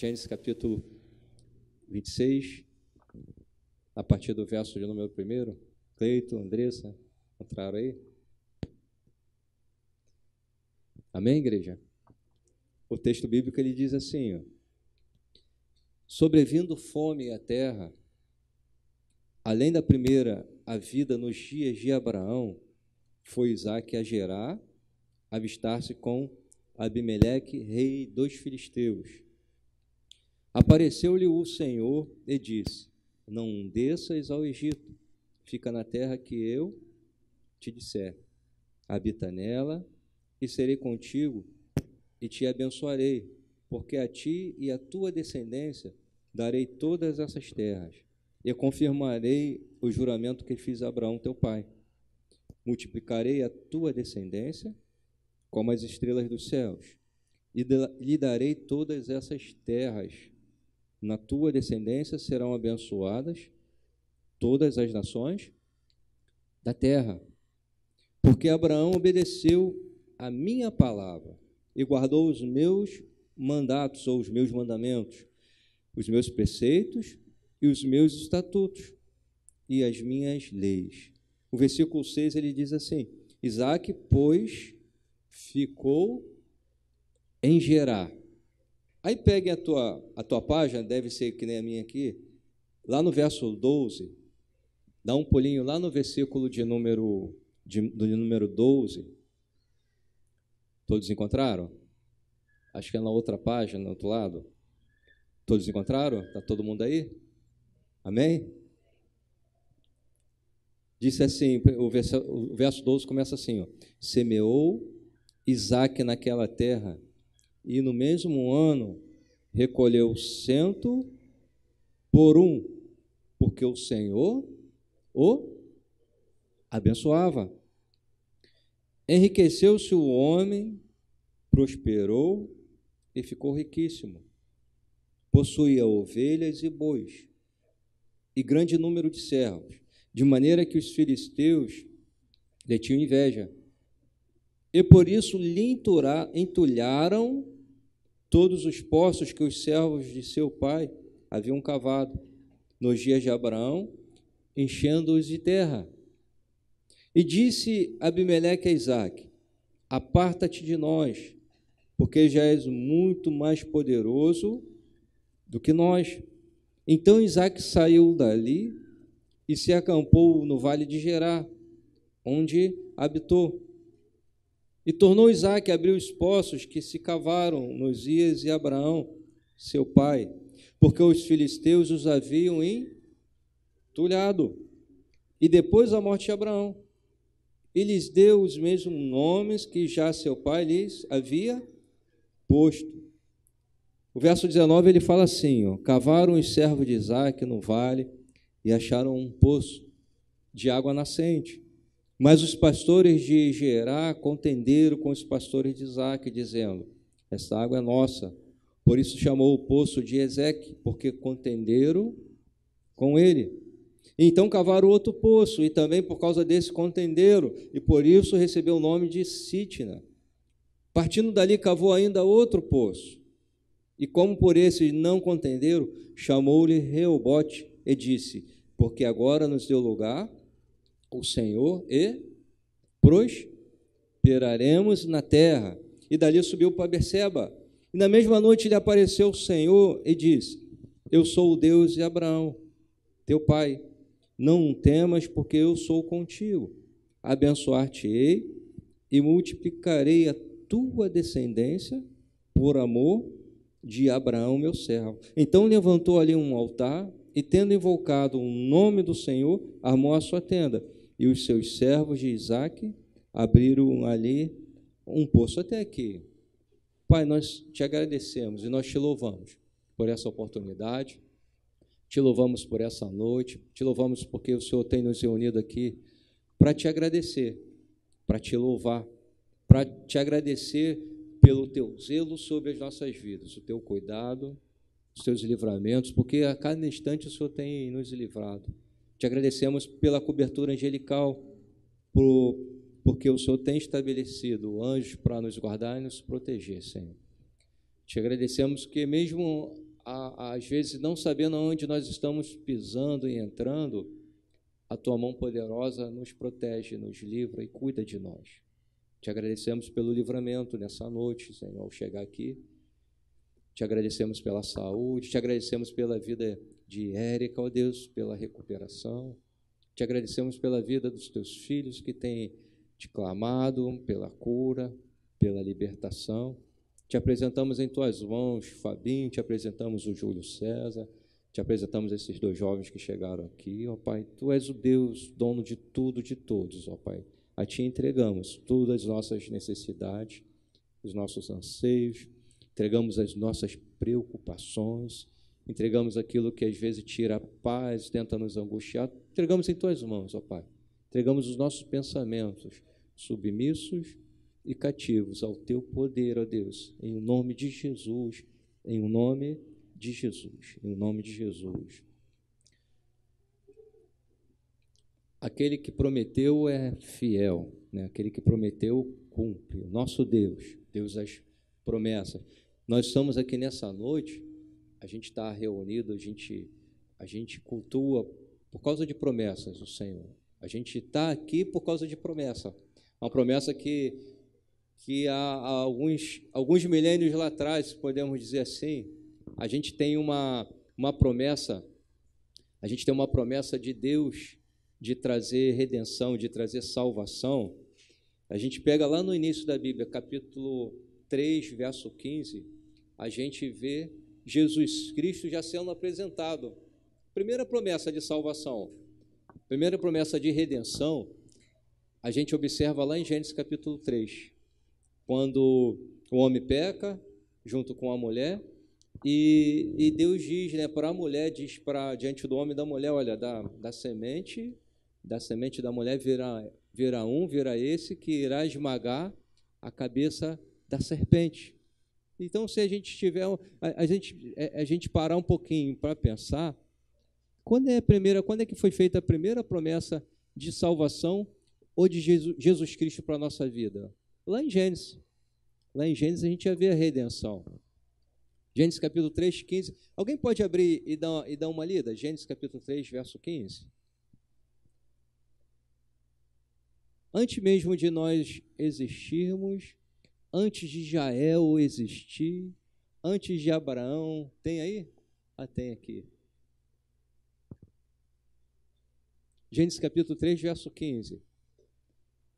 Gênesis capítulo 26, a partir do verso de número 1. Cleito, Andressa, entraram aí? Amém, igreja? O texto bíblico ele diz assim: ó, Sobrevindo fome à terra, além da primeira, a vida nos dias de Abraão, foi Isaac a Gerar, avistar-se com Abimeleque, rei dos filisteus. Apareceu-lhe o Senhor e disse: Não desças ao Egito, fica na terra que eu te disser. Habita nela, e serei contigo, e te abençoarei, porque a ti e a tua descendência darei todas essas terras, e confirmarei o juramento que fiz a Abraão teu pai. Multiplicarei a tua descendência como as estrelas dos céus, e lhe darei todas essas terras. Na tua descendência serão abençoadas todas as nações da terra, porque Abraão obedeceu a minha palavra e guardou os meus mandatos ou os meus mandamentos, os meus preceitos e os meus estatutos e as minhas leis. O versículo 6 ele diz assim: Isaac, pois, ficou em Gerar. Aí pegue a tua, a tua página, deve ser que nem a minha aqui, lá no verso 12, dá um pulinho lá no versículo de número, de, número 12. Todos encontraram? Acho que é na outra página, no outro lado. Todos encontraram? Está todo mundo aí? Amém? Disse assim, o verso, o verso 12 começa assim: ó, Semeou Isaac naquela terra, e no mesmo ano recolheu cento por um, porque o Senhor o abençoava. Enriqueceu-se o homem, prosperou e ficou riquíssimo. Possuía ovelhas e bois, e grande número de servos, de maneira que os filisteus lhe tinham inveja e por isso lhe entulharam todos os poços que os servos de seu pai haviam cavado nos dias de Abraão, enchendo-os de terra. E disse Abimeleque a Isaac: Aparta-te de nós, porque já és muito mais poderoso do que nós. Então Isaac saiu dali e se acampou no vale de Gerá, onde habitou. E tornou Isaac a abrir os poços que se cavaram nos dias de Abraão, seu pai, porque os filisteus os haviam entulhado. E depois da morte de Abraão, e lhes deu os mesmos nomes que já seu pai lhes havia posto. O verso 19 ele fala assim: ó, cavaram os servos de Isaac no vale e acharam um poço de água nascente. Mas os pastores de Gerá contenderam com os pastores de Isaac, dizendo: Esta água é nossa. Por isso chamou o poço de Ezeque, porque contenderam com ele. Então cavaram outro poço, e também por causa desse contenderam, e por isso recebeu o nome de Sitna. Partindo dali, cavou ainda outro poço. E como por esse não contenderam, chamou-lhe Reobote e disse: Porque agora nos deu lugar o Senhor e prosperaremos na terra. E dali subiu para Berseba. E na mesma noite lhe apareceu o Senhor e disse: Eu sou o Deus de Abraão, teu pai. Não temas, porque eu sou contigo. Abençoar-te-ei e multiplicarei a tua descendência por amor de Abraão, meu servo. Então levantou ali um altar e, tendo invocado o nome do Senhor, armou a sua tenda e os seus servos de Isaac abriram ali um poço até aqui. Pai, nós te agradecemos e nós te louvamos por essa oportunidade, te louvamos por essa noite, te louvamos porque o Senhor tem nos reunido aqui para te agradecer, para te louvar, para te agradecer pelo teu zelo sobre as nossas vidas, o teu cuidado, os teus livramentos, porque a cada instante o Senhor tem nos livrado. Te agradecemos pela cobertura angelical, por, porque o Senhor tem estabelecido anjos para nos guardar e nos proteger, Senhor. Te agradecemos que, mesmo às vezes não sabendo onde nós estamos pisando e entrando, a tua mão poderosa nos protege, nos livra e cuida de nós. Te agradecemos pelo livramento nessa noite, Senhor, ao chegar aqui. Te agradecemos pela saúde, te agradecemos pela vida de Érica, ó Deus, pela recuperação. Te agradecemos pela vida dos teus filhos que têm te clamado pela cura, pela libertação. Te apresentamos em tuas mãos, Fabinho, te apresentamos o Júlio César, te apresentamos esses dois jovens que chegaram aqui, ó Pai. Tu és o Deus, dono de tudo, de todos, ó Pai. A Ti entregamos todas as nossas necessidades, os nossos anseios, entregamos as nossas preocupações, entregamos aquilo que às vezes tira a paz, tenta nos angustiar, entregamos em tuas mãos, ó Pai. Entregamos os nossos pensamentos submissos e cativos ao teu poder, ó Deus, em nome de Jesus, em nome de Jesus, em nome de Jesus. Aquele que prometeu é fiel, né? aquele que prometeu cumpre. Nosso Deus, Deus das promessas. Nós estamos aqui nessa noite, a gente está reunido, a gente, a gente cultua por causa de promessas do Senhor. A gente está aqui por causa de promessa. Uma promessa que, que há, há alguns, alguns milênios lá atrás, podemos dizer assim, a gente tem uma, uma promessa, a gente tem uma promessa de Deus de trazer redenção, de trazer salvação. A gente pega lá no início da Bíblia, capítulo 3, verso 15, a gente vê Jesus Cristo já sendo apresentado. Primeira promessa de salvação, primeira promessa de redenção, a gente observa lá em Gênesis capítulo 3, quando o homem peca junto com a mulher, e, e Deus diz né, para a mulher, diz para diante do homem e da mulher, olha, da, da semente, da semente da mulher virá, virá um, virá esse que irá esmagar a cabeça da serpente. Então, se a gente tiver, a, a gente, é, a gente parar um pouquinho para pensar, quando é a primeira, quando é que foi feita a primeira promessa de salvação ou de Jesus, Jesus Cristo para a nossa vida? Lá em Gênesis. Lá em Gênesis a gente já vê a redenção. Gênesis capítulo 3, 15. Alguém pode abrir e dar, e dar uma lida? Gênesis capítulo 3, verso 15. Antes mesmo de nós existirmos, antes de Jael existir, antes de Abraão. Tem aí? Ah, tem aqui. Gênesis capítulo 3, verso 15.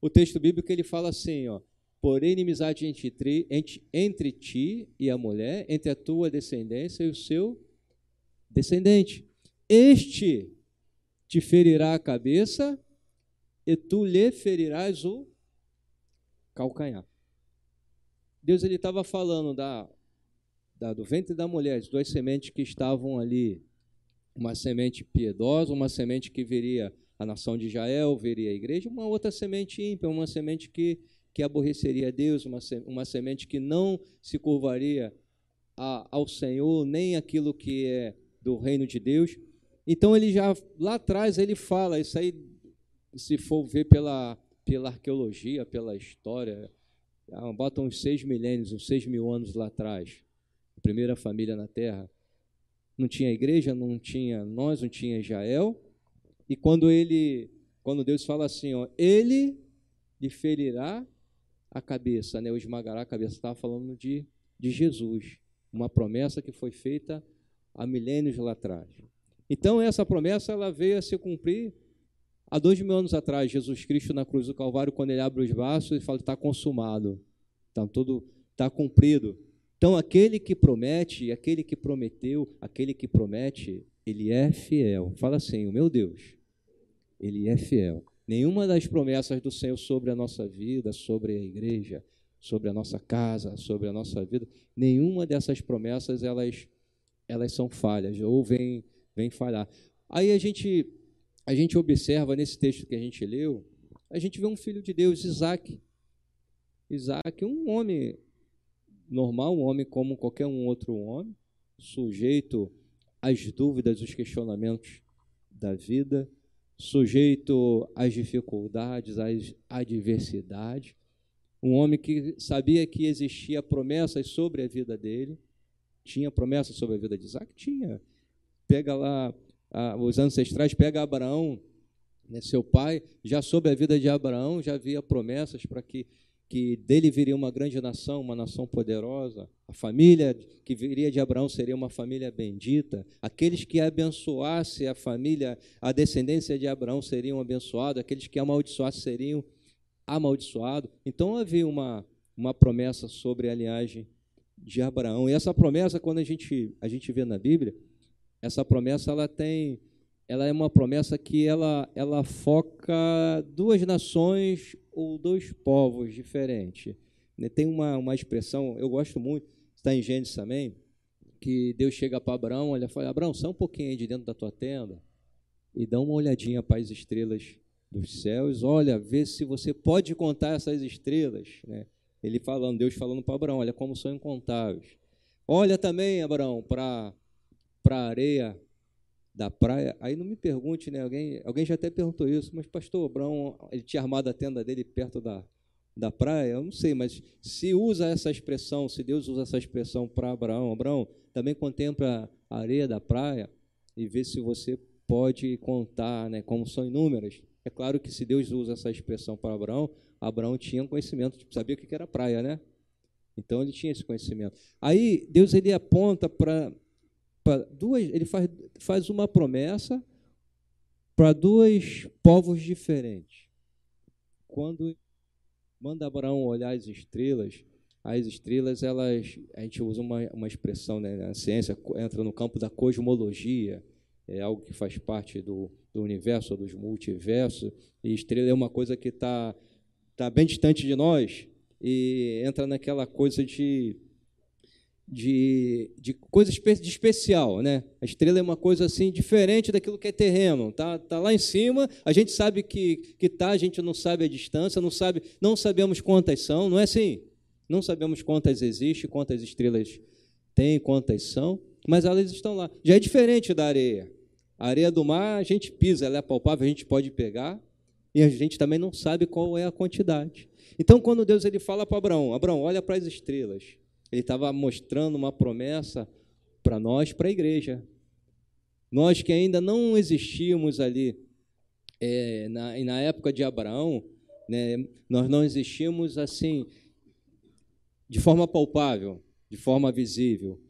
O texto bíblico ele fala assim, ó: Porém, inimizade entre, entre, entre ti e a mulher, entre a tua descendência e o seu descendente. Este te ferirá a cabeça e tu lhe ferirás o calcanhar. Deus ele estava falando da, da, do ventre da mulher, as duas sementes que estavam ali, uma semente piedosa, uma semente que viria a nação de Israel, veria a igreja, uma outra semente ímpia, uma semente que, que aborreceria a Deus, uma, uma semente que não se curvaria a, ao Senhor, nem aquilo que é do reino de Deus. Então ele já lá atrás ele fala, isso aí, se for ver pela, pela arqueologia, pela história, bota uns seis milênios, uns seis mil anos lá atrás, a primeira família na Terra, não tinha igreja, não tinha nós, não tinha Israel, e quando ele, quando Deus fala assim, ó, ele lhe ferirá a cabeça, né, ou esmagará a cabeça, estava falando de, de Jesus, uma promessa que foi feita há milênios lá atrás. Então essa promessa ela veio a se cumprir Há dois mil anos atrás, Jesus Cristo na cruz do Calvário, quando ele abre os braços, ele fala: está consumado, está tudo, está cumprido. Então, aquele que promete, aquele que prometeu, aquele que promete, ele é fiel. Fala assim: o meu Deus, ele é fiel. Nenhuma das promessas do Senhor sobre a nossa vida, sobre a igreja, sobre a nossa casa, sobre a nossa vida, nenhuma dessas promessas elas, elas são falhas ou vêm vem falhar. Aí a gente a gente observa nesse texto que a gente leu, a gente vê um filho de Deus, Isaac. Isaac, um homem normal, um homem como qualquer um outro homem, sujeito às dúvidas, os questionamentos da vida, sujeito às dificuldades, às adversidades. Um homem que sabia que existia promessas sobre a vida dele, Tinha promessa sobre a vida de Isaac? Tinha. Pega lá ah, os ancestrais, pega Abraão, né, seu pai, já sobre a vida de Abraão, já havia promessas para que, que dele viria uma grande nação, uma nação poderosa. A família que viria de Abraão seria uma família bendita. Aqueles que abençoassem a família, a descendência de Abraão seriam abençoados. Aqueles que amaldiçoassem seriam amaldiçoados. Então havia uma, uma promessa sobre a linhagem de Abraão. E essa promessa, quando a gente, a gente vê na Bíblia, essa promessa ela tem ela é uma promessa que ela, ela foca duas nações ou dois povos diferentes. Né, tem uma, uma expressão, eu gosto muito, está em Gênesis também, que Deus chega para Abraão, olha, fala, Abraão, sai um pouquinho aí de dentro da tua tenda e dá uma olhadinha para as estrelas dos céus, olha, vê se você pode contar essas estrelas. Né? Ele falando, Deus falando para Abraão, olha como são incontáveis. Olha também, Abraão, para a areia da praia. Aí não me pergunte, né? Alguém, alguém já até perguntou isso, mas pastor Abraão, ele tinha armado a tenda dele perto da, da praia? Eu não sei, mas se usa essa expressão, se Deus usa essa expressão para Abraão, Abraão, também contempla a areia da praia e vê se você pode contar, né, como são inúmeras. É claro que se Deus usa essa expressão para Abraão, Abraão tinha conhecimento, tipo, sabia o que era praia, né? Então ele tinha esse conhecimento. Aí Deus ele aponta para duas, ele faz, faz uma promessa para dois povos diferentes. Quando manda Abraão olhar as estrelas, as estrelas, elas, a gente usa uma, uma expressão, né, na ciência entra no campo da cosmologia, é algo que faz parte do, do universo, dos multiversos, e estrela é uma coisa que está tá bem distante de nós, e entra naquela coisa de de, de coisa de especial, né? A estrela é uma coisa assim diferente daquilo que é terreno, tá? Tá lá em cima, a gente sabe que que tá, a gente não sabe a distância, não sabe, não sabemos quantas são, não é assim? Não sabemos quantas existem, quantas estrelas tem, quantas são, mas elas estão lá. Já é diferente da areia. A areia do mar a gente pisa, ela é palpável, a gente pode pegar, e a gente também não sabe qual é a quantidade. Então, quando Deus ele fala para Abraão, Abraão, olha para as estrelas, ele estava mostrando uma promessa para nós, para a igreja. Nós que ainda não existíamos ali é, na, na época de Abraão, né, nós não existíamos assim de forma palpável, de forma visível,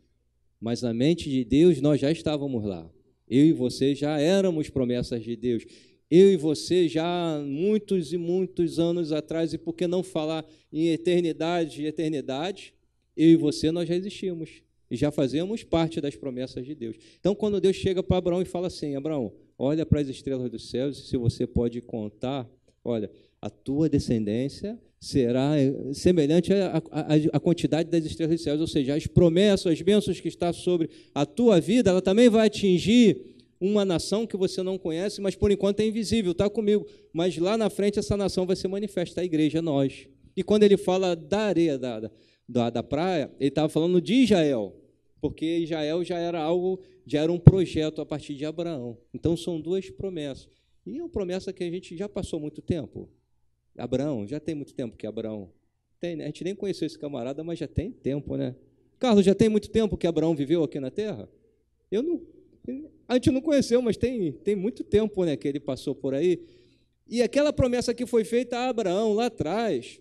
mas na mente de Deus nós já estávamos lá. Eu e você já éramos promessas de Deus. Eu e você já muitos e muitos anos atrás, e por que não falar em eternidade e eternidade? Eu e você, nós já existimos e já fazemos parte das promessas de Deus. Então, quando Deus chega para Abraão e fala assim: Abraão, olha para as estrelas dos céus, se você pode contar, olha, a tua descendência será semelhante à, quantidade das estrelas dos céus, ou seja, as promessas, as bênçãos que estão sobre a tua vida, ela também vai atingir uma nação que você não conhece, mas por enquanto é invisível, está comigo. Mas lá na frente essa nação vai se manifestar, a igreja, nós. E quando ele fala da areia, da, da, da praia, ele estava falando de Israel, porque Israel já era algo, já era um projeto a partir de Abraão. Então são duas promessas. E é uma promessa que a gente já passou muito tempo. Abraão, já tem muito tempo que Abraão tem, né? A gente nem conheceu esse camarada, mas já tem tempo, né? Carlos, já tem muito tempo que Abraão viveu aqui na Terra? Eu não. A gente não conheceu, mas tem, tem muito tempo né, que ele passou por aí. E aquela promessa que foi feita a Abraão lá atrás,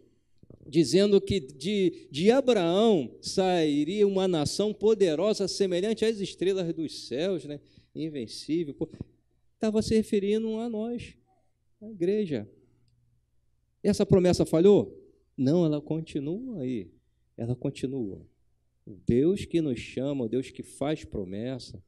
dizendo que de, de Abraão sairia uma nação poderosa, semelhante às estrelas dos céus, né? invencível. Estava se referindo a nós, a igreja. Essa promessa falhou? Não, ela continua aí. Ela continua. O Deus que nos chama, o Deus que faz promessa,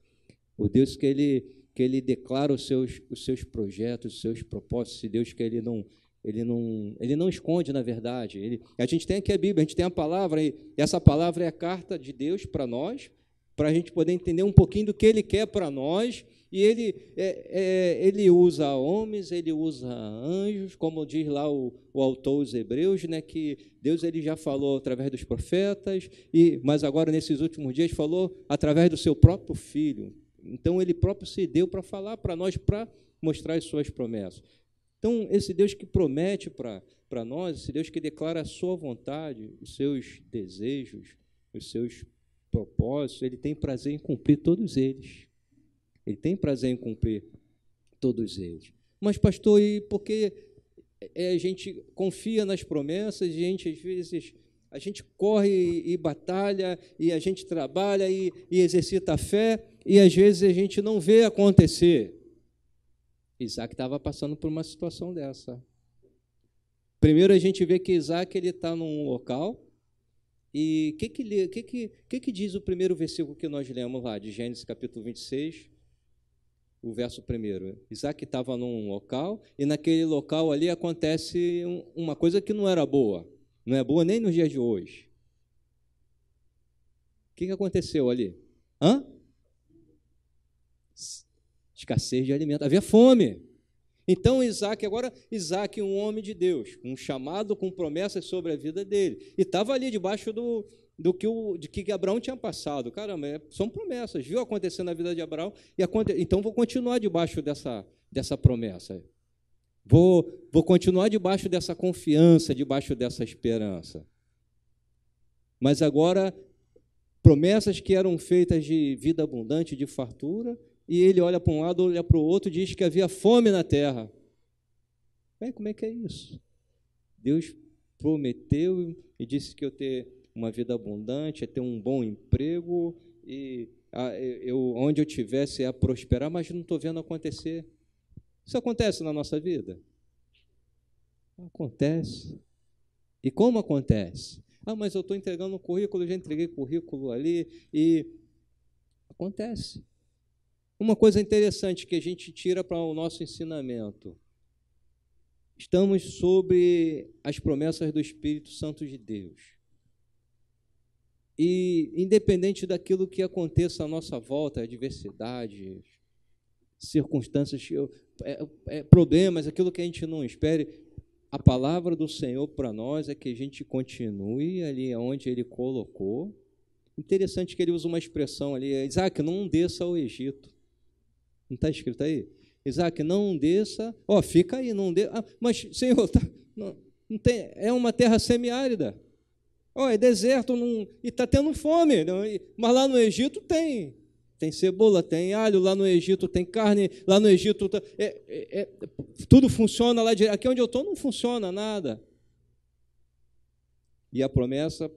o Deus que ele, que ele declara os seus, os seus projetos, os seus propósitos, Deus que ele não, ele não, ele não esconde, na verdade. Ele, a gente tem aqui a Bíblia, a gente tem a palavra, e essa palavra é a carta de Deus para nós, para a gente poder entender um pouquinho do que Ele quer para nós. E ele, é, é, ele usa homens, ele usa anjos, como diz lá o, o autor os Hebreus, né, que Deus ele já falou através dos profetas, e mas agora nesses últimos dias falou através do seu próprio Filho. Então ele próprio se deu para falar para nós, para mostrar as suas promessas. Então, esse Deus que promete para nós, esse Deus que declara a sua vontade, os seus desejos, os seus propósitos, ele tem prazer em cumprir todos eles. Ele tem prazer em cumprir todos eles. Mas, pastor, e porque é, a gente confia nas promessas, a gente às vezes a gente corre e, e batalha, e a gente trabalha e, e exercita a fé, e às vezes a gente não vê acontecer. Isaac estava passando por uma situação dessa. Primeiro a gente vê que Isaac está num local, e o que que, que, que, que, que diz o primeiro versículo que nós lemos lá, de Gênesis capítulo 26, o verso primeiro. Isaac estava num local, e naquele local ali acontece uma coisa que não era boa. Não é boa nem nos dias de hoje. O que, que aconteceu ali? Hã? Escassez de alimento. Havia fome. Então Isaac, agora Isaac, um homem de Deus, um chamado com promessas sobre a vida dele. E estava ali debaixo do, do que, o, de que Abraão tinha passado. Caramba, é, são promessas. Viu acontecer na vida de Abraão? E aconte, então vou continuar debaixo dessa, dessa promessa. Vou, vou continuar debaixo dessa confiança, debaixo dessa esperança. Mas agora, promessas que eram feitas de vida abundante, de fartura, e ele olha para um lado, olha para o outro, diz que havia fome na terra. É, como é que é isso? Deus prometeu e disse que eu ter uma vida abundante, é ter um bom emprego e eu, onde eu tivesse a prosperar, mas não estou vendo acontecer. Isso acontece na nossa vida? Acontece. E como acontece? Ah, mas eu estou entregando um currículo, já entreguei currículo ali e acontece. Uma coisa interessante que a gente tira para o nosso ensinamento. Estamos sobre as promessas do Espírito Santo de Deus. E, independente daquilo que aconteça à nossa volta, adversidades, circunstâncias, é, é, problemas, aquilo que a gente não espere, a palavra do Senhor para nós é que a gente continue ali onde Ele colocou. Interessante que ele usa uma expressão ali, Isaac, não desça ao Egito. Não está escrito aí? Isaac, não desça, ó, oh, fica aí, não desça. Ah, mas, Senhor, tá, não, não tem, é uma terra semiárida. Oh, é deserto não, e está tendo fome. Não, mas lá no Egito tem tem cebola, tem alho, lá no Egito tem carne, lá no Egito tá, é, é, é, tudo funciona lá. Aqui onde eu estou não funciona nada. E a promessa,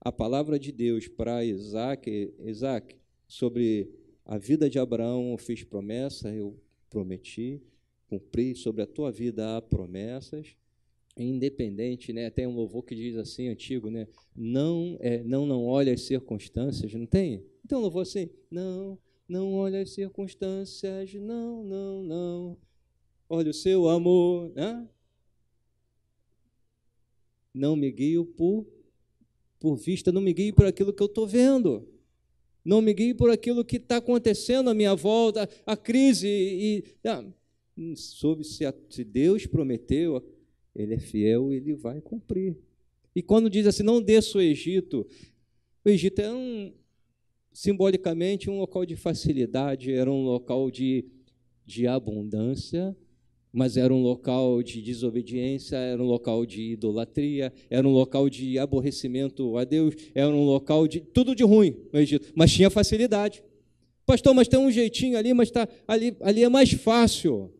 a palavra de Deus para Isaac, Isaac, sobre a vida de Abraão, eu fiz promessa, eu prometi, cumpri, sobre a tua vida há promessas independente, né? Tem um louvor que diz assim, antigo, né? Não, é, não, não olha as circunstâncias, não tem? Então, louvor assim, não, não olha as circunstâncias, não, não, não. Olha o seu amor, né? Não me guio por, por vista, não me guio por aquilo que eu estou vendo. Não me guio por aquilo que está acontecendo à minha volta, a crise. E, ah, soube se, se Deus prometeu, ele é fiel e ele vai cumprir. E quando diz assim, não desça o Egito, o Egito é um, simbolicamente um local de facilidade, era um local de, de abundância, mas era um local de desobediência, era um local de idolatria, era um local de aborrecimento a Deus, era um local de tudo de ruim no Egito, mas tinha facilidade. Pastor, mas tem um jeitinho ali, mas tá, ali, ali é mais fácil.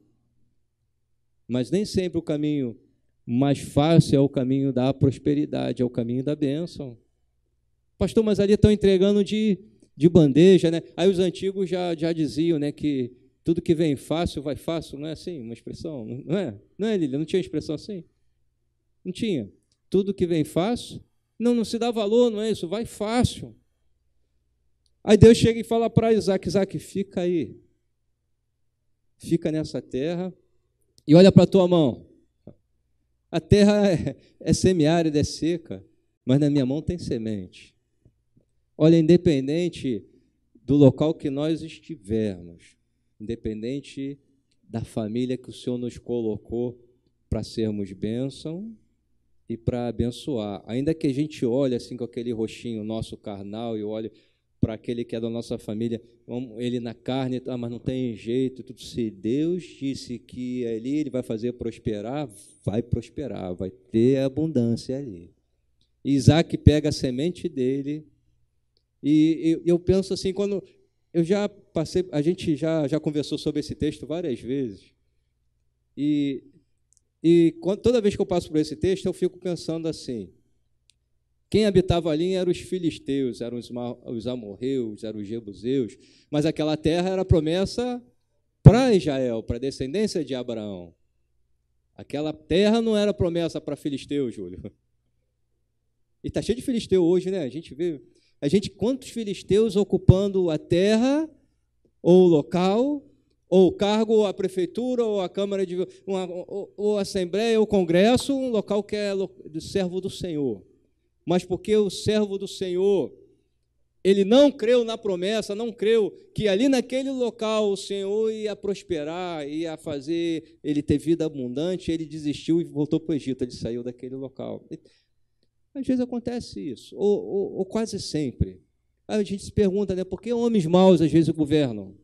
Mas nem sempre o caminho mais fácil é o caminho da prosperidade, é o caminho da bênção. Pastor, mas ali estão entregando de, de bandeja, né? Aí os antigos já, já diziam né, que tudo que vem fácil vai fácil, não é assim? Uma expressão, não é? Não é, Lília? Não tinha expressão assim? Não tinha. Tudo que vem fácil, não, não se dá valor, não é isso? Vai fácil. Aí Deus chega e fala para Isaac: Isaac, fica aí. Fica nessa terra e olha para a tua mão. A terra é, é semiárida, é seca, mas na minha mão tem semente. Olha, independente do local que nós estivermos, independente da família que o Senhor nos colocou para sermos bênção e para abençoar. Ainda que a gente olhe assim com aquele roxinho nosso carnal e olhe para aquele que é da nossa família, ele na carne, ah, mas não tem jeito, tudo. Se Deus disse que ali ele vai fazer prosperar, vai prosperar, vai ter abundância ali. Isaac pega a semente dele E eu penso assim, quando eu já passei, a gente já, já conversou sobre esse texto várias vezes. E, e toda vez que eu passo por esse texto, eu fico pensando assim: quem habitava ali eram os filisteus, eram os, os amorreus, eram os jebuseus, mas aquela terra era promessa para Israel, para a descendência de Abraão. Aquela terra não era promessa para filisteu, Júlio. E está cheio de filisteu hoje, né? A gente vê, a gente quantos filisteus ocupando a terra ou o local, ou o cargo, ou a prefeitura, ou a câmara de uma, ou, ou a assembleia, ou o congresso, um local que é servo do Senhor mas porque o servo do Senhor, ele não creu na promessa, não creu que ali naquele local o Senhor ia prosperar, ia fazer ele ter vida abundante, ele desistiu e voltou para o Egito, ele saiu daquele local. Às vezes acontece isso, ou, ou, ou quase sempre. Aí a gente se pergunta, né, por que homens maus às vezes governam?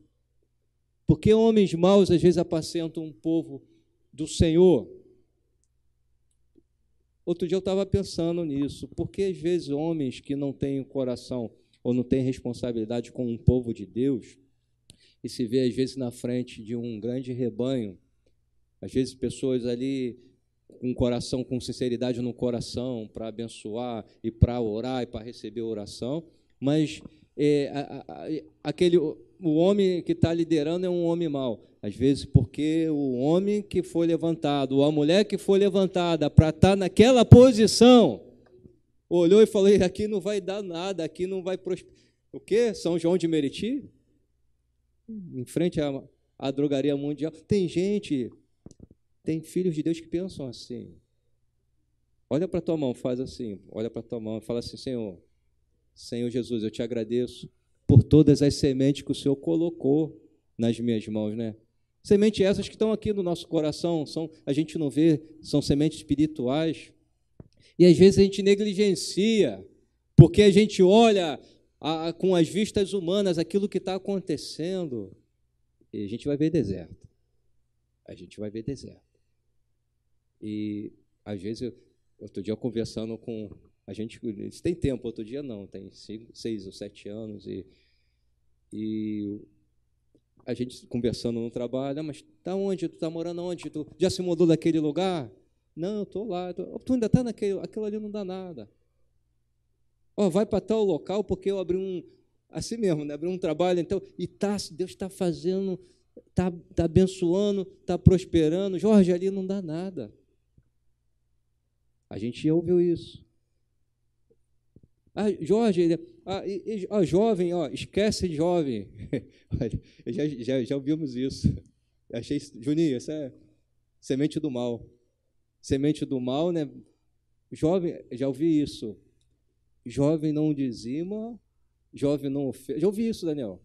Por que homens maus às vezes apacentam um povo do Senhor? Outro dia eu estava pensando nisso, porque às vezes homens que não têm coração ou não têm responsabilidade com um povo de Deus, e se vê às vezes na frente de um grande rebanho, às vezes pessoas ali com coração, com sinceridade no coração, para abençoar e para orar e para receber oração, mas é, a, a, aquele o homem que está liderando é um homem mau. Às vezes, porque o homem que foi levantado, ou a mulher que foi levantada para estar tá naquela posição, olhou e falou: aqui não vai dar nada, aqui não vai prosperar. O quê? São João de Meriti? Em frente à, à drogaria mundial. Tem gente, tem filhos de Deus que pensam assim. Olha para tua mão, faz assim. Olha para tua mão e fala assim: Senhor, Senhor Jesus, eu te agradeço por todas as sementes que o Senhor colocou nas minhas mãos, né? Sementes essas que estão aqui no nosso coração, são, a gente não vê, são sementes espirituais. E às vezes a gente negligencia, porque a gente olha a, a, com as vistas humanas aquilo que está acontecendo, e a gente vai ver deserto. A gente vai ver deserto. E às vezes, outro dia conversando com a gente, isso tem tempo, outro dia não, tem cinco, seis ou sete anos, e e a gente conversando no trabalho, ah, mas tá onde? Tu tá morando onde? Tu já se mudou daquele lugar? Não, eu tô lá. Tô... Tu ainda tá naquele, aquilo ali não dá nada. Ó, oh, vai para tal local porque eu abri um assim mesmo, né? Abri um trabalho, então e tá, Deus está fazendo, tá, tá abençoando, tá prosperando. Jorge, ali não dá nada. A gente ouviu isso. Ah, Jorge, ah, e, jovem, ó, esquece jovem. já, já, já ouvimos isso. Achei, Juninho, isso é semente do mal. Semente do mal, né? Jovem, já ouvi isso. Jovem não dizima, jovem não ofende. Já ouvi isso, Daniel.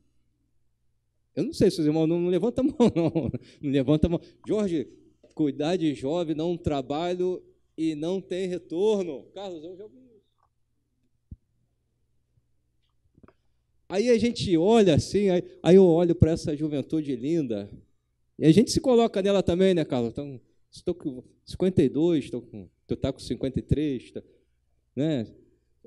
Eu não sei se os irmãos não, não levanta a mão, não. Não levanta a mão. Jorge, cuidar de jovem, não trabalho e não tem retorno. Carlos, eu já ouvi Aí a gente olha assim, aí, aí eu olho para essa juventude linda, e a gente se coloca nela também, né, Carlos? Então, estou com 52, estou com, tu está com 53, tá, né?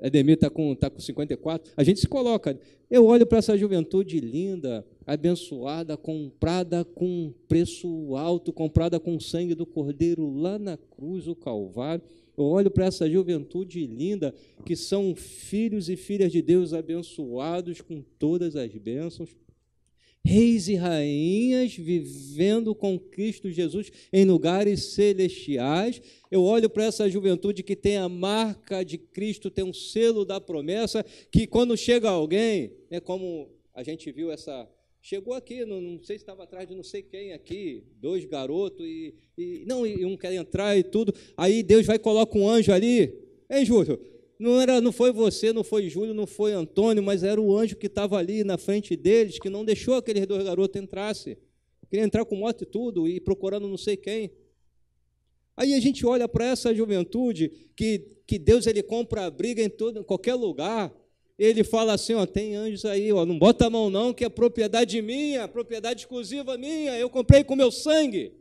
Ademir está com, tá com 54. A gente se coloca. Eu olho para essa juventude linda, abençoada, comprada com preço alto, comprada com sangue do Cordeiro lá na cruz, o Calvário. Eu olho para essa juventude linda, que são filhos e filhas de Deus abençoados com todas as bênçãos, reis e rainhas vivendo com Cristo Jesus em lugares celestiais. Eu olho para essa juventude que tem a marca de Cristo, tem um selo da promessa, que quando chega alguém, é como a gente viu essa Chegou aqui, não, não, sei se estava atrás de não sei quem aqui, dois garotos, e, e não, e um quer entrar e tudo. Aí Deus vai e coloca um anjo ali. Hein, Júlio? Não, era, não foi você, não foi Júlio, não foi Antônio, mas era o anjo que estava ali na frente deles, que não deixou aqueles dois garotos entrassem. Queria entrar com moto e tudo, e procurando não sei quem. Aí a gente olha para essa juventude que, que Deus ele compra a briga em, todo, em qualquer lugar ele fala assim: ó, tem anjos aí, ó, não bota a mão não, que é propriedade minha, propriedade exclusiva minha, eu comprei com meu sangue.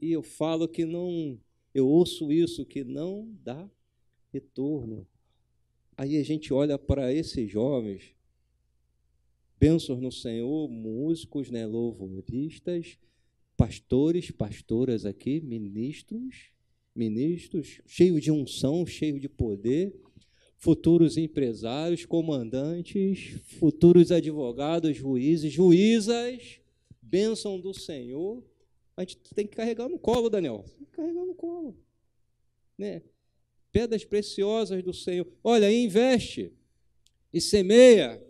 E eu falo que não, eu ouço isso, que não dá retorno. Aí a gente olha para esses jovens, bênçãos no Senhor, músicos, né, louvoristas, pastores, pastoras aqui, ministros, ministros, cheios de unção, cheios de poder, futuros empresários, comandantes, futuros advogados, juízes, juízas, bênção do Senhor. A gente tem que carregar no colo, Daniel. Tem que carregar no colo. Né? pedras preciosas do Senhor. Olha, investe e semeia,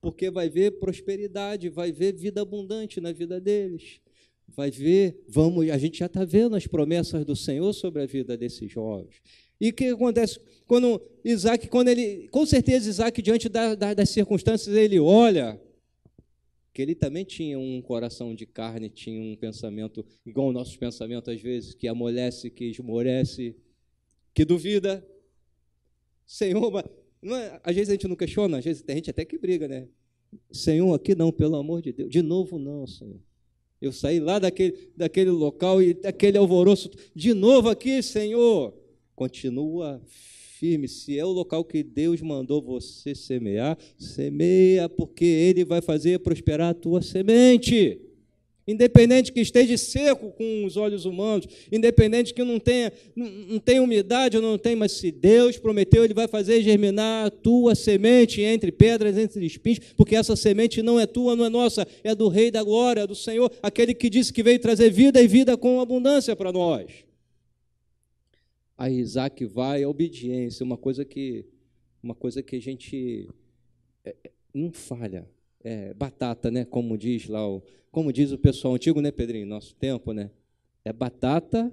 porque vai ver prosperidade, vai ver vida abundante na vida deles. Vai ver, vamos, a gente já está vendo as promessas do Senhor sobre a vida desses jovens. E o que acontece quando Isaac, quando ele, com certeza Isaac, diante da, da, das circunstâncias, ele olha que ele também tinha um coração de carne, tinha um pensamento igual o nosso pensamento às vezes, que amolece, que esmorece, que duvida. Senhor, não é, às vezes a gente não questiona, às vezes tem gente até que briga, né? Senhor, aqui não, pelo amor de Deus. De novo, não, Senhor. Eu saí lá daquele, daquele local e daquele alvoroço. De novo aqui, Senhor. Continua firme. Se é o local que Deus mandou você semear, semeia, porque Ele vai fazer prosperar a tua semente independente que esteja seco com os olhos humanos, independente que não tenha, não tenha umidade ou não tenha, mas se Deus prometeu, Ele vai fazer germinar a tua semente entre pedras, entre espinhos, porque essa semente não é tua, não é nossa, é do Rei da Glória, do Senhor, aquele que disse que veio trazer vida e vida com abundância para nós. Aí Isaac vai, a obediência, uma coisa que, uma coisa que a gente é, é, não falha, é, batata, né? Como diz lá, o, como diz o pessoal antigo, né, Pedrinho? Nosso tempo, né? É batata,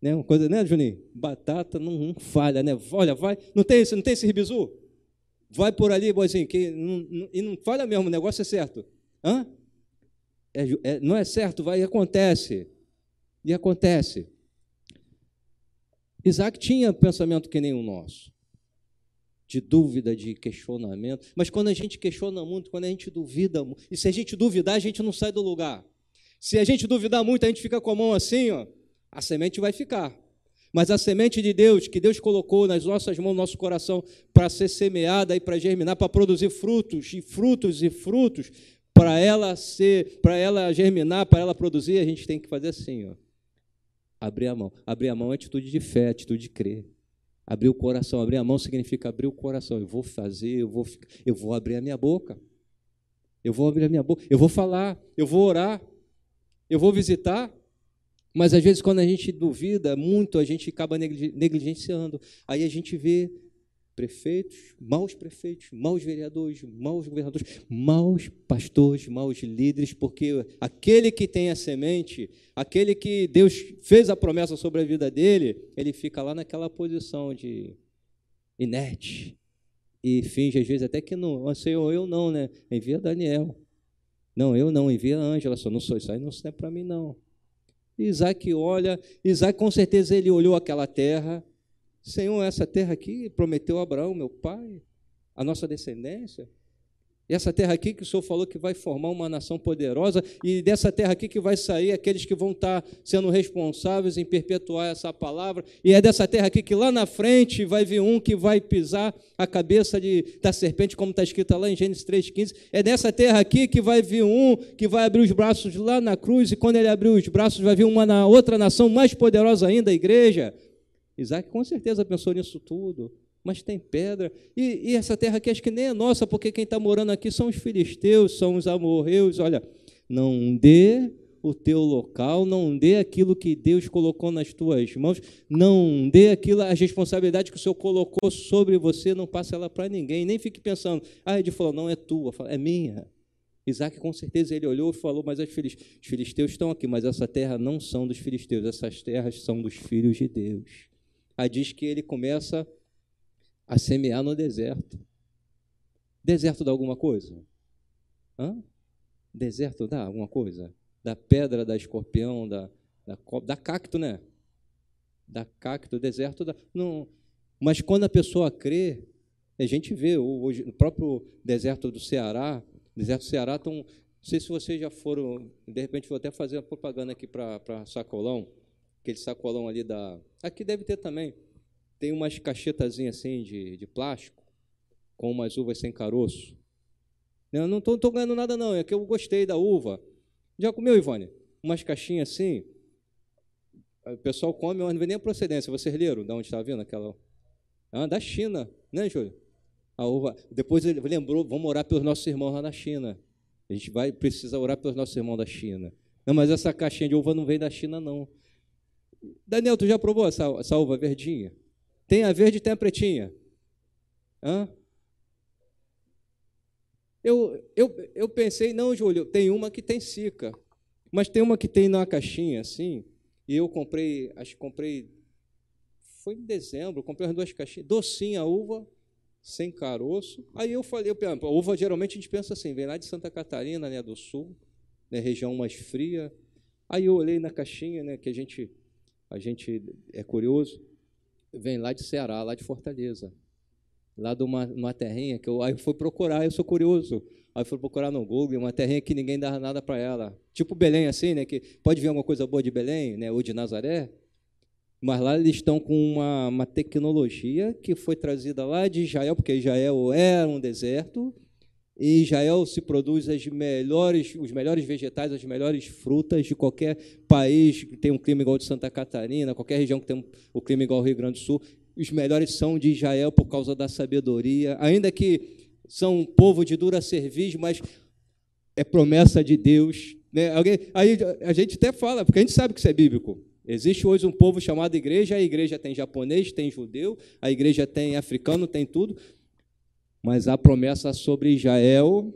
né? Uma coisa, né, Juninho? Batata não, não falha, né? Olha, vai, não tem esse, não tem esse ribizu? Vai por ali, boizinho, que não, não, e não falha mesmo, o negócio é certo. Hã? É, é, não é certo, vai e acontece. E acontece. Isaac tinha pensamento que nem o nosso de dúvida, de questionamento. Mas quando a gente questiona muito, quando a gente duvida, e se a gente duvidar, a gente não sai do lugar. Se a gente duvidar muito, a gente fica com a mão assim, ó, a semente vai ficar. Mas a semente de Deus, que Deus colocou nas nossas mãos, no nosso coração, para ser semeada e para germinar, para produzir frutos e frutos e frutos, para ela ser, para ela germinar, para ela produzir, a gente tem que fazer assim, ó. Abrir a mão. Abrir a mão é atitude de fé, atitude de crer. Abrir o coração, abrir a mão significa abrir o coração. Eu vou fazer, eu vou, eu vou abrir a minha boca. Eu vou abrir a minha boca, eu vou falar, eu vou orar, eu vou visitar. Mas às vezes, quando a gente duvida muito, a gente acaba negligenciando. Aí a gente vê prefeitos, maus prefeitos, maus vereadores, maus governadores, maus pastores, maus líderes, porque aquele que tem a semente, aquele que Deus fez a promessa sobre a vida dele, ele fica lá naquela posição de inerte e finge às vezes até que não, oh, Senhor, eu não, né? Envia Daniel. Não, eu não, envia Ângela, só não sou isso aí, não é para mim não. Isaac olha, Isaac com certeza ele olhou aquela terra, Senhor, essa terra aqui prometeu a Abraão, meu pai, a nossa descendência. E essa terra aqui que o Senhor falou que vai formar uma nação poderosa, e dessa terra aqui que vai sair aqueles que vão estar sendo responsáveis em perpetuar essa palavra, e é dessa terra aqui que lá na frente vai vir um que vai pisar a cabeça de, da serpente, como está escrito lá em Gênesis 3,15. É dessa terra aqui que vai vir um que vai abrir os braços lá na cruz, e quando ele abrir os braços, vai vir uma outra nação mais poderosa ainda, a igreja. Isaac com certeza pensou nisso tudo, mas tem pedra. E, e essa terra aqui acho que nem é nossa, porque quem está morando aqui são os filisteus, são os amorreus. Olha, não dê o teu local, não dê aquilo que Deus colocou nas tuas mãos, não dê aquilo, a responsabilidade que o Senhor colocou sobre você, não passe ela para ninguém, nem fique pensando, ah, ele falou, não é tua, é minha. Isaac, com certeza, ele olhou e falou: Mas os filisteus estão aqui, mas essa terra não são dos filisteus, essas terras são dos filhos de Deus. Aí diz que ele começa a semear no deserto. Deserto dá alguma coisa? Hã? Deserto dá alguma coisa? Da pedra, da escorpião, da, da, da cacto, né? Da cacto, deserto dá. Não. Mas quando a pessoa crê, a gente vê hoje no próprio deserto do Ceará, deserto do Ceará, tão, não sei se vocês já foram, de repente vou até fazer uma propaganda aqui para Sacolão aquele sacolão ali da. Aqui deve ter também. Tem umas cachetazinhas assim de, de plástico. com umas uvas sem caroço. Eu não estou ganhando nada, não. É que eu gostei da uva. Já comeu, Ivone? Umas caixinhas assim. O pessoal come, mas não vê nem a procedência. Vocês leram de onde está vindo aquela? Ah, da China, né, Júlio? A uva. Depois ele lembrou, vamos orar pelos nossos irmãos lá na China. A gente vai precisar orar pelos nossos irmãos da China. Não, mas essa caixinha de uva não vem da China, não. Daniel, tu já provou essa, essa uva verdinha? Tem a verde e tem a pretinha. Hã? Eu, eu, eu pensei, não, Júlio, tem uma que tem cica, mas tem uma que tem na caixinha, assim, e eu comprei, acho que comprei, foi em dezembro, comprei as duas caixinhas, docinha a uva, sem caroço. Aí eu falei, eu, a uva geralmente a gente pensa assim, vem lá de Santa Catarina, né, do sul, né, região mais fria. Aí eu olhei na caixinha, né, que a gente, a gente é curioso, vem lá de Ceará, lá de Fortaleza lá de uma, uma terrinha que eu aí eu fui procurar, eu sou curioso. Aí fui procurar no Google, uma terrinha que ninguém dava nada para ela. Tipo Belém assim, né, que pode vir alguma coisa boa de Belém, né, ou de Nazaré. Mas lá eles estão com uma, uma tecnologia que foi trazida lá de Israel, porque Israel era um deserto, e Israel se produz melhores, os melhores vegetais, as melhores frutas de qualquer país que tem um clima igual de Santa Catarina, qualquer região que tem um, o clima igual ao Rio Grande do Sul os melhores são de Israel por causa da sabedoria, ainda que são um povo de dura serviço, mas é promessa de Deus. Né? Alguém, aí a gente até fala, porque a gente sabe que isso é bíblico. Existe hoje um povo chamado igreja, a igreja tem japonês, tem judeu, a igreja tem africano, tem tudo, mas a promessa sobre Israel,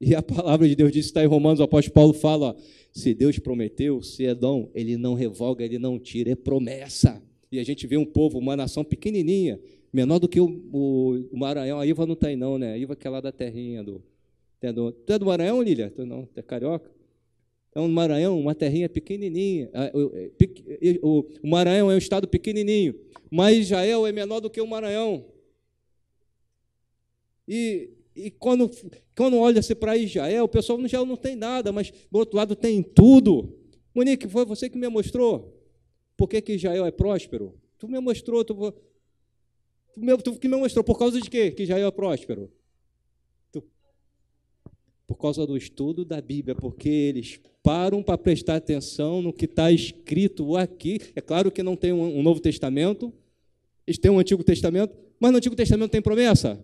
e a palavra de Deus diz, está em Romanos, o apóstolo Paulo fala, ó, se Deus prometeu, se é dom, ele não revoga, ele não tira, é promessa e a gente vê um povo, uma nação pequenininha, menor do que o, o, o Maranhão. A Iva não está aí, não, né? A Iva que é lá da terrinha do. É do é do Maranhão, Lília? Tu não, é carioca? Então, o Maranhão, uma terrinha pequenininha. É, o, o Maranhão é um estado pequenininho, mas Israel é menor do que o Maranhão. E, e quando, quando olha-se para Israel, o pessoal no Israel não tem nada, mas do outro lado tem tudo. Monique, foi você que me mostrou. Por que, que Israel é próspero? Tu me mostrou, tu, tu, me, tu que me mostrou. Por causa de quê que Israel é próspero? Tu, por causa do estudo da Bíblia, porque eles param para prestar atenção no que está escrito aqui. É claro que não tem um, um Novo Testamento, eles têm um Antigo Testamento, mas no Antigo Testamento tem promessa?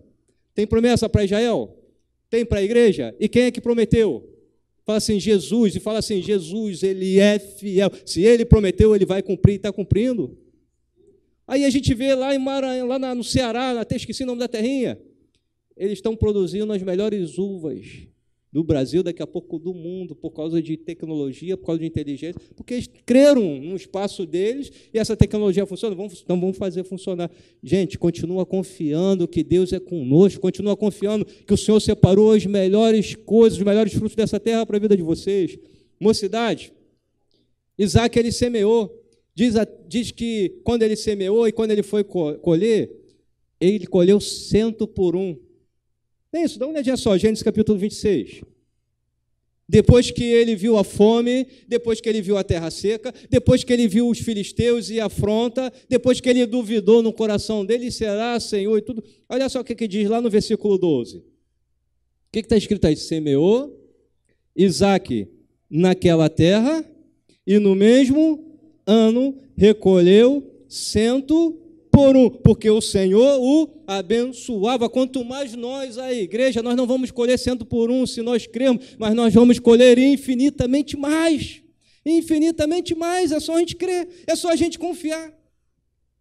Tem promessa para Israel? Tem para a igreja? E quem é que prometeu? Fala assim, Jesus, e fala assim, Jesus, ele é fiel. Se ele prometeu, ele vai cumprir e está cumprindo. Aí a gente vê lá em Maranhão, lá no Ceará, até esqueci o nome da terrinha, eles estão produzindo as melhores uvas do Brasil, daqui a pouco do mundo, por causa de tecnologia, por causa de inteligência, porque eles creram no espaço deles e essa tecnologia funciona, vamos, então vamos fazer funcionar. Gente, continua confiando que Deus é conosco, continua confiando que o Senhor separou as melhores coisas, os melhores frutos dessa terra para a vida de vocês. Mocidade, Isaac ele semeou, diz, diz que quando ele semeou e quando ele foi colher, ele colheu cento por um. É isso, dá uma olhadinha só, Gênesis capítulo 26. Depois que ele viu a fome, depois que ele viu a terra seca, depois que ele viu os filisteus e a afronta, depois que ele duvidou no coração dele, será Senhor e tudo. Olha só o que, que diz lá no versículo 12. O que está escrito aí? Semeou Isaac naquela terra e no mesmo ano recolheu cento porque o Senhor o abençoava. Quanto mais nós, a igreja, nós não vamos colher cento por um se nós cremos, mas nós vamos colher infinitamente mais. Infinitamente mais. É só a gente crer, é só a gente confiar.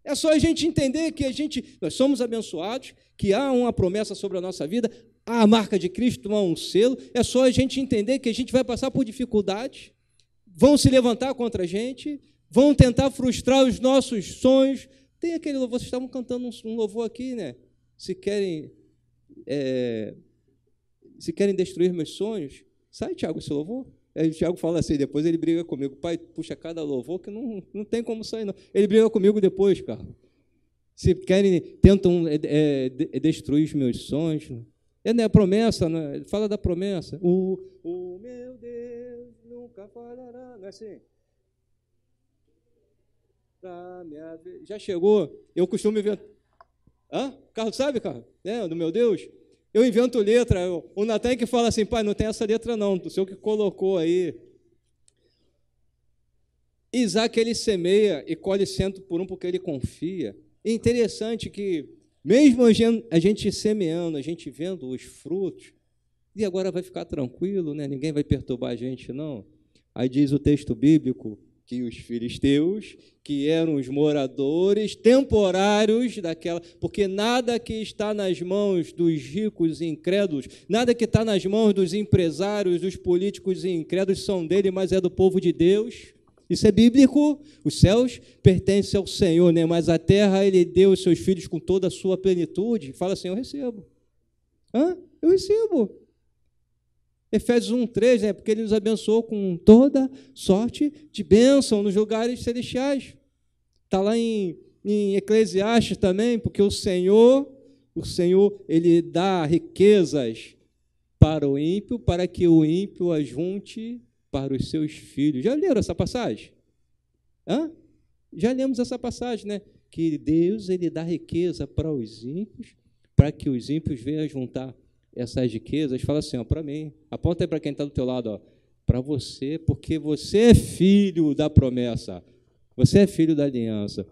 É só a gente entender que a gente, nós somos abençoados, que há uma promessa sobre a nossa vida, há a marca de Cristo, há um selo. É só a gente entender que a gente vai passar por dificuldades, vão se levantar contra a gente, vão tentar frustrar os nossos sonhos, tem aquele louvor, vocês estavam cantando um, louvor aqui, né? Se querem, é, se querem destruir meus sonhos, sai, Tiago, esse louvor. Aí o Tiago fala assim, depois ele briga comigo. Pai, puxa cada louvor que não, não tem como sair, não. Ele briga comigo depois, cara. Se querem, tentam é, é, é destruir os meus sonhos. É né, a promessa, né? fala da promessa. O, o meu Deus nunca falhará. Não é assim? Minha Já chegou? Eu costumo ver. Hã? Carlos sabe, Carlos? É, do meu Deus? Eu invento letra. O Natan que fala assim, pai, não tem essa letra não, seu que colocou aí. Isaac ele semeia e colhe cento por um porque ele confia. É interessante que, mesmo a gente semeando, a gente vendo os frutos, e agora vai ficar tranquilo, né? ninguém vai perturbar a gente, não. Aí diz o texto bíblico que os filisteus, que eram os moradores temporários daquela, porque nada que está nas mãos dos ricos incrédulos, nada que está nas mãos dos empresários, dos políticos incrédulos são dele, mas é do povo de Deus. Isso é bíblico. Os céus pertencem ao Senhor, né? mas a terra ele deu os seus filhos com toda a sua plenitude. Fala assim: Eu recebo. Hã? Eu recebo. Efésios 1, 3, né? porque ele nos abençoou com toda sorte de bênção nos lugares celestiais. Está lá em, em Eclesiastes também, porque o Senhor, o Senhor, ele dá riquezas para o ímpio, para que o ímpio ajunte para os seus filhos. Já leram essa passagem? Hã? Já lemos essa passagem, né? Que Deus ele dá riqueza para os ímpios, para que os ímpios venham juntar essas riquezas. Fala assim, ó, para mim. Aponta aí para quem está do teu lado, ó. Para você, porque você é filho da promessa. Você é filho da aliança.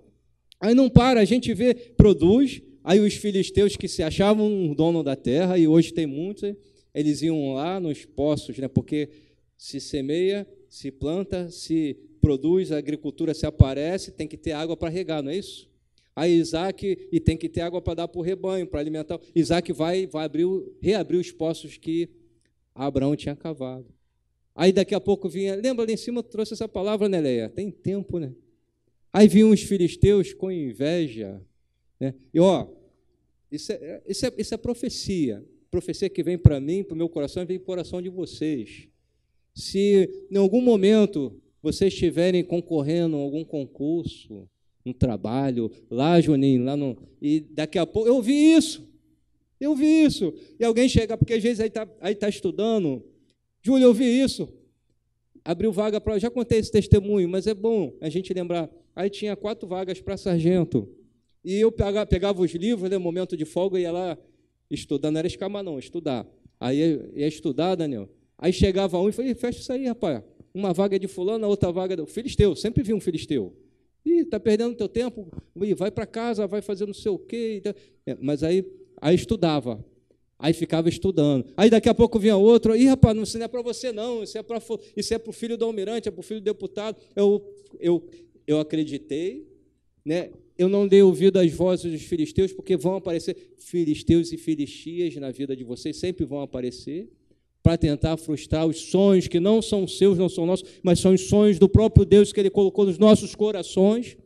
Aí não para, a gente vê, produz. Aí os filisteus que se achavam dono da terra, e hoje tem muitos, eles iam lá nos poços, né? Porque se semeia, se planta, se produz, a agricultura se aparece, tem que ter água para regar, não é isso? Aí Isaac, e tem que ter água para dar para o rebanho, para alimentar. Isaac vai, vai abrir, reabrir os poços que Abraão tinha cavado. Aí daqui a pouco vinha, lembra ali em cima, trouxe essa palavra, né, Leia? Tem tempo, né? Aí vinham os filisteus com inveja. Né? E ó, isso é, isso é, isso é profecia. Profecia que vem para mim, para o meu coração, e vem para o coração de vocês. Se em algum momento vocês estiverem concorrendo a algum concurso, um trabalho, lá, Juninho, lá no. E daqui a pouco. Eu vi isso. Eu vi isso. E alguém chega, porque às vezes aí está aí tá estudando. Júlio, eu vi isso. Abriu vaga para. Já contei esse testemunho, mas é bom a gente lembrar. Aí tinha quatro vagas para sargento. E eu pegava, os livros, né, momento de folga, ia lá estudar. Não era escamar, não, estudar. Aí ia estudar, Daniel. Aí chegava um e falei, fecha isso aí, rapaz. Uma vaga de fulano, a outra vaga do filisteu. Sempre vi um filisteu. Ih, está perdendo teu tempo, vai para casa, vai fazer não sei o quê. É, mas aí, aí estudava. Aí ficava estudando. Aí daqui a pouco vinha outro, ih, rapaz, isso não é para você, não, isso é para isso é o filho do almirante, é para o filho do deputado. Eu, eu, eu acreditei, né? eu não dei ouvido às vozes dos filisteus, porque vão aparecer filisteus e filistias na vida de vocês, sempre vão aparecer para tentar frustrar os sonhos que não são seus, não são nossos, mas são os sonhos do próprio Deus que Ele colocou nos nossos corações.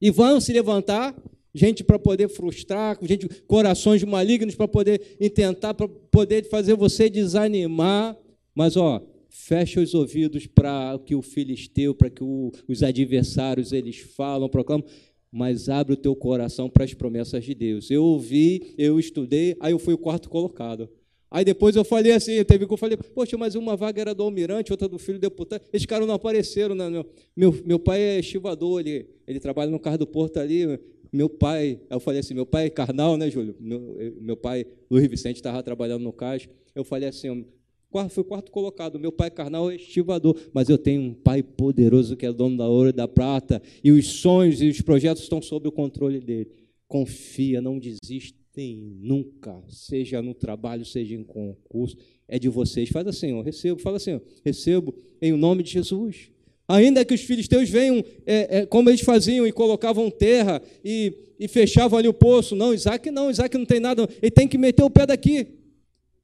E vão se levantar gente para poder frustrar, gente, corações malignos para poder intentar, para poder fazer você desanimar. Mas, ó, fecha os ouvidos para o que o filisteu, para que o, os adversários eles falam, proclamam, mas abre o teu coração para as promessas de Deus. Eu ouvi, eu estudei, aí eu fui o quarto colocado. Aí depois eu falei assim, teve que eu falei, poxa, mas uma vaga era do almirante, outra do filho do deputado. Esses caras não apareceram. Né? Meu, meu, pai é estivador, ele, ele trabalha no carro do porto ali. Meu pai, eu falei assim, meu pai é carnal, né, Júlio? Meu, meu pai, Luiz Vicente, estava trabalhando no caixa. Eu falei assim, foi quarto colocado. Meu pai carnal é estivador, mas eu tenho um pai poderoso que é dono da ouro e da prata, e os sonhos e os projetos estão sob o controle dele. Confia, não desista tem nunca, seja no trabalho, seja em concurso, é de vocês. Faz assim, ó, recebo, fala assim, ó, recebo em nome de Jesus. Ainda que os filisteus venham, é, é, como eles faziam, e colocavam terra e, e fechavam ali o poço. Não, Isaac não, Isaac não tem nada, ele tem que meter o pé daqui.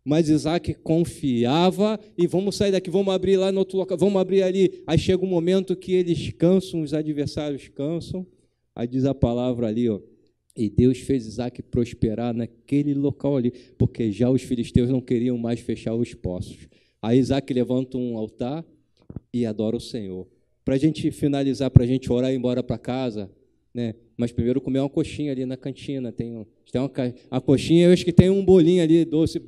Mas Isaac confiava e vamos sair daqui, vamos abrir lá no outro local, vamos abrir ali. Aí chega um momento que eles cansam, os adversários cansam. Aí diz a palavra ali, ó, e Deus fez Isaac prosperar naquele local ali, porque já os filisteus não queriam mais fechar os poços. Aí Isaac levanta um altar e adora o Senhor. Para a gente finalizar, para a gente orar e ir embora para casa, né? mas primeiro comer uma coxinha ali na cantina. Tem, tem uma, a coxinha, eu acho que tem um bolinho ali doce.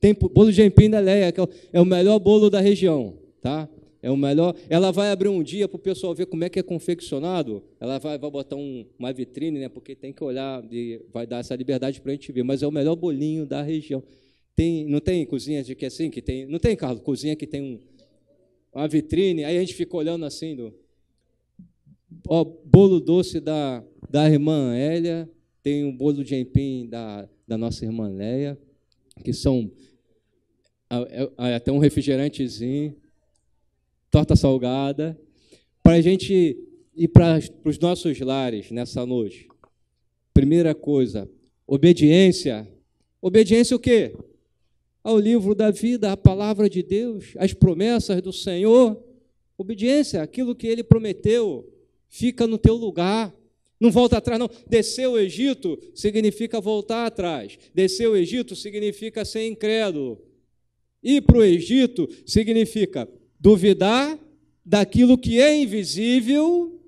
Tem bolo de empim da Leia, que é é o melhor bolo da região. Tá? É o melhor. Ela vai abrir um dia para o pessoal ver como é que é confeccionado. Ela vai, vai botar um, uma vitrine, né? Porque tem que olhar, e vai dar essa liberdade para a gente ver. Mas é o melhor bolinho da região. Tem, não tem cozinha de que é assim que tem, não tem Carlos, cozinha que tem um, uma vitrine. Aí a gente fica olhando assim do ó, bolo doce da da irmã Hélia, tem um bolo de empim da da nossa irmã Leia, que são até um refrigerantezinho torta salgada, para a gente ir para os nossos lares nessa noite. Primeira coisa, obediência. Obediência o quê? Ao livro da vida, à palavra de Deus, às promessas do Senhor. Obediência, aquilo que ele prometeu, fica no teu lugar. Não volta atrás, não. Descer o Egito significa voltar atrás. Descer o Egito significa ser incrédulo. Ir para o Egito significa duvidar daquilo que é invisível,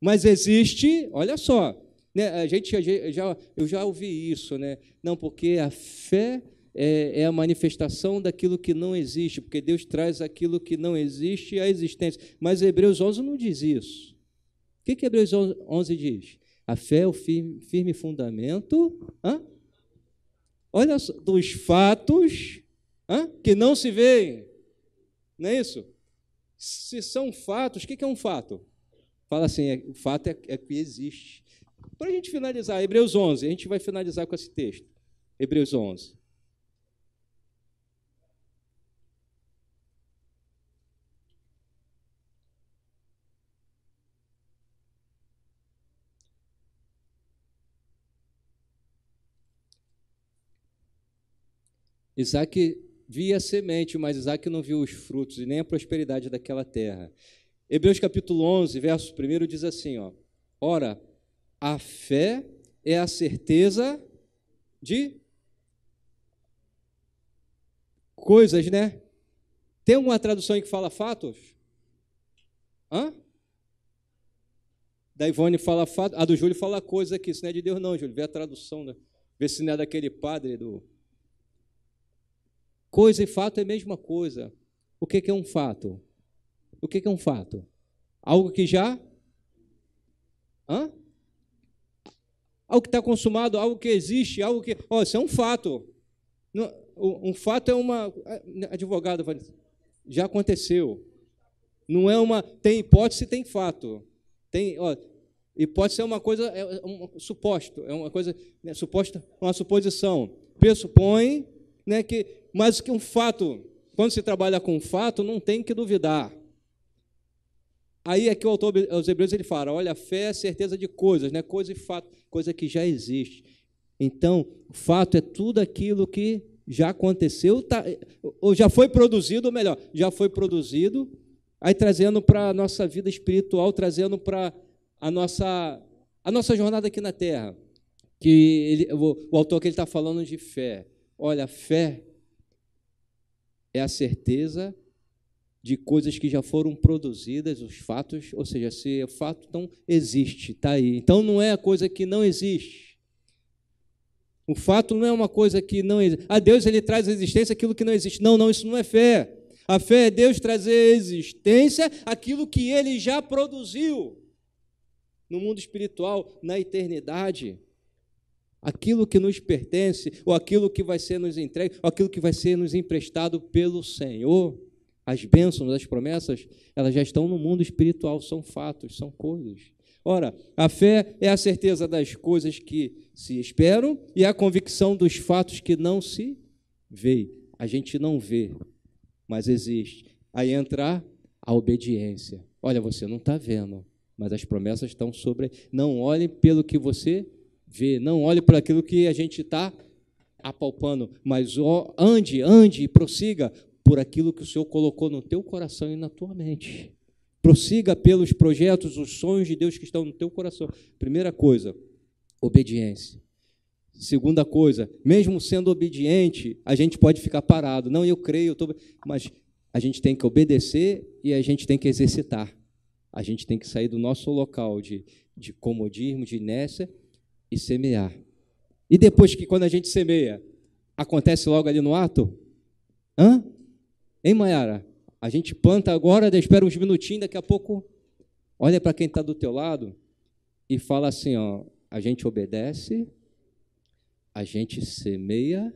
mas existe. Olha só, né, a gente já, eu já ouvi isso, né? Não, porque a fé é, é, a manifestação daquilo que não existe, porque Deus traz aquilo que não existe à existência. Mas Hebreus 11 não diz isso. O que, que Hebreus 11 diz? A fé é o firme, firme fundamento hã? olha dos fatos hã? que não se veem. Não é isso? Se são fatos, o que é um fato? Fala assim, é, o fato é, é que existe. Para a gente finalizar, Hebreus 11, a gente vai finalizar com esse texto. Hebreus 11. Isaac via a semente, mas Isaac não viu os frutos e nem a prosperidade daquela terra. Hebreus capítulo 11, verso 1 diz assim, ó: Ora, a fé é a certeza de coisas, né? Tem uma tradução que fala fatos? Hã? Da Ivone fala fato, a do Júlio fala coisa aqui, isso não é de Deus não, Júlio, vê a tradução, né? Vê se não é daquele padre do Coisa e fato é a mesma coisa. O que é um fato? O que é um fato? Algo que já. Hã? Algo que está consumado, algo que existe, algo que. Ó, oh, isso é um fato. Um fato é uma. Advogado, já aconteceu. Não é uma. Tem hipótese, tem fato. Tem, ó, hipótese é uma coisa, é um suposto, é uma coisa, né, suposta, uma suposição. Pressupõe né, que, mas que um fato, quando se trabalha com um fato, não tem que duvidar. Aí é que o autor aos Hebreus ele fala: olha, fé é certeza de coisas, né? coisa e fato, coisa que já existe. Então, fato é tudo aquilo que já aconteceu, tá, ou já foi produzido, ou melhor, já foi produzido, aí trazendo para a nossa vida espiritual, trazendo para a nossa, a nossa jornada aqui na Terra. Que ele, o, o autor que ele está falando de fé. Olha, fé é a certeza de coisas que já foram produzidas, os fatos, ou seja, se o fato não existe, está aí. Então não é a coisa que não existe. O fato não é uma coisa que não existe. A Deus ele traz à existência aquilo que não existe. Não, não, isso não é fé. A fé é Deus trazer à existência aquilo que ele já produziu no mundo espiritual, na eternidade aquilo que nos pertence, ou aquilo que vai ser nos entregue, ou aquilo que vai ser nos emprestado pelo Senhor. As bênçãos, as promessas, elas já estão no mundo espiritual, são fatos, são coisas. Ora, a fé é a certeza das coisas que se esperam e a convicção dos fatos que não se vê. A gente não vê, mas existe. Aí entra a obediência. Olha, você não está vendo, mas as promessas estão sobre. Não olhe pelo que você vê, não olhe para aquilo que a gente está apalpando, mas ande, ande e prossiga por aquilo que o Senhor colocou no teu coração e na tua mente. Prossiga pelos projetos, os sonhos de Deus que estão no teu coração. Primeira coisa, obediência. Segunda coisa, mesmo sendo obediente, a gente pode ficar parado. Não, eu creio, eu tô... mas a gente tem que obedecer e a gente tem que exercitar. A gente tem que sair do nosso local de, de comodismo, de inércia e semear. E depois que quando a gente semeia, acontece logo ali no ato? Hã? Hein, Mayara? A gente planta agora, espera uns minutinhos, daqui a pouco olha para quem está do teu lado e fala assim, ó, a gente obedece, a gente semeia,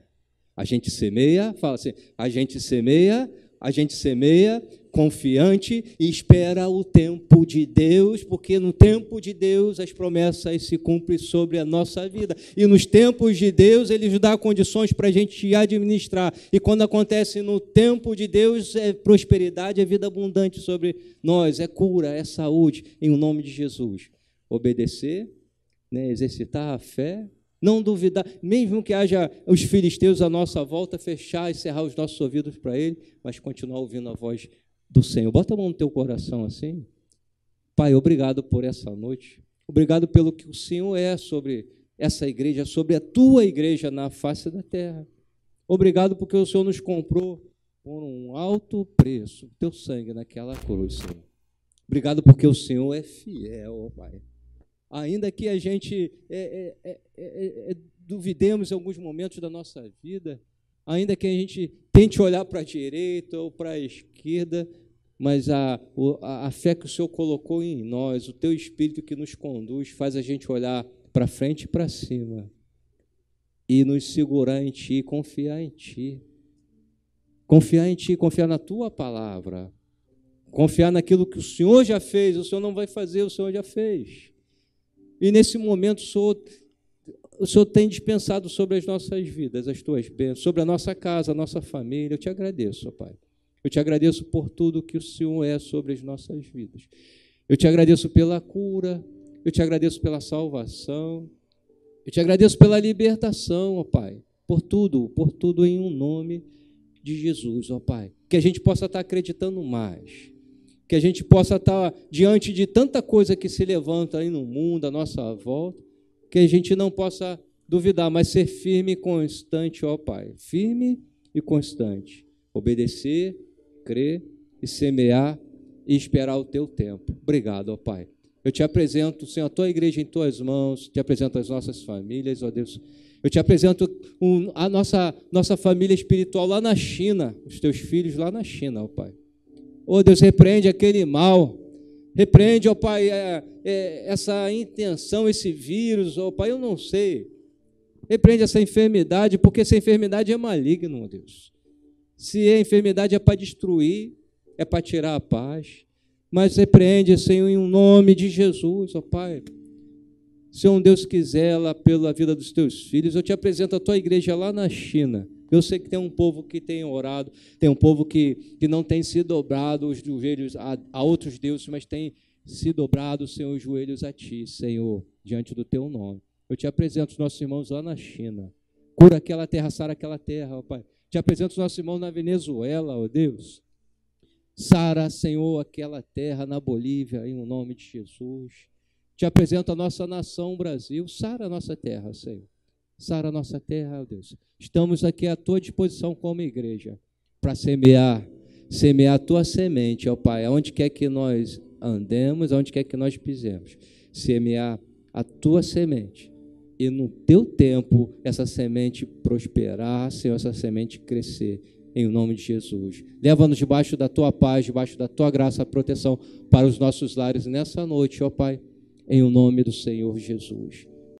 a gente semeia, fala assim, a gente semeia, a gente semeia confiante e espera o tempo de Deus, porque no tempo de Deus as promessas se cumprem sobre a nossa vida. E nos tempos de Deus, Ele nos dá condições para a gente administrar. E quando acontece no tempo de Deus, é prosperidade, é vida abundante sobre nós, é cura, é saúde, em nome de Jesus. Obedecer, né, exercitar a fé, não duvidar, mesmo que haja os filisteus à nossa volta, fechar e cerrar os nossos ouvidos para ele, mas continuar ouvindo a voz do Senhor. Bota a mão no teu coração assim. Pai, obrigado por essa noite. Obrigado pelo que o Senhor é sobre essa igreja, sobre a tua igreja na face da terra. Obrigado porque o Senhor nos comprou por um alto preço, teu sangue naquela cruz, Senhor. Obrigado porque o Senhor é fiel, Pai. Ainda que a gente é, é, é, duvidemos em alguns momentos da nossa vida, ainda que a gente tente olhar para a direita ou para a esquerda, mas a, a, fé que o Senhor colocou em nós, o teu espírito que nos conduz, faz a gente olhar para frente e para cima e nos segurar em Ti, confiar em Ti. Confiar em Ti, confiar na Tua palavra. Confiar naquilo que o Senhor já fez, o Senhor não vai fazer, o Senhor já fez. E nesse momento, o Senhor o Senhor tem dispensado sobre as nossas vidas, as tuas bênçãos, sobre a nossa casa, a nossa família. Eu te agradeço, Pai. Eu te agradeço por tudo que o Senhor é sobre as nossas vidas. Eu te agradeço pela cura, eu te agradeço pela salvação, eu te agradeço pela libertação, ó Pai, por tudo, por tudo em um nome de Jesus, ó Pai. Que a gente possa estar acreditando mais, que a gente possa estar diante de tanta coisa que se levanta aí no mundo, à nossa volta, que a gente não possa duvidar, mas ser firme e constante, ó Pai. Firme e constante. Obedecer, crer e semear e esperar o teu tempo. Obrigado, ó Pai. Eu te apresento, Senhor, a tua igreja em tuas mãos, te apresento as nossas famílias, ó Deus. Eu te apresento um, a nossa, nossa família espiritual lá na China, os teus filhos lá na China, ó Pai. Ó Deus, repreende aquele mal Repreende, ó Pai, é, é, essa intenção, esse vírus, ó Pai, eu não sei. Repreende essa enfermidade, porque essa enfermidade é maligna, ó Deus. Se a enfermidade é para destruir, é para tirar a paz. Mas repreende, Senhor, em nome de Jesus, ó Pai. Se um Deus quiser, lá pela vida dos teus filhos, eu te apresento a tua igreja lá na China. Eu sei que tem um povo que tem orado, tem um povo que, que não tem se dobrado os joelhos a, a outros deuses, mas tem se dobrado os seus joelhos a ti, Senhor, diante do teu nome. Eu te apresento os nossos irmãos lá na China. Cura aquela terra, sara aquela terra, ó Pai. Te apresento os nossos irmãos na Venezuela, ó Deus. Sara, Senhor, aquela terra na Bolívia, em nome de Jesus. Te apresento a nossa nação, Brasil. Sara nossa terra, Senhor. Sara nossa terra, ó Deus. Estamos aqui à tua disposição como igreja para semear, semear a tua semente, ó Pai, aonde quer que nós andemos, aonde quer que nós pisemos. Semear a tua semente. E no teu tempo, essa semente prosperar, Senhor, essa semente crescer. Em nome de Jesus. Leva-nos debaixo da tua paz, debaixo da tua graça, proteção para os nossos lares nessa noite, ó Pai, em nome do Senhor Jesus.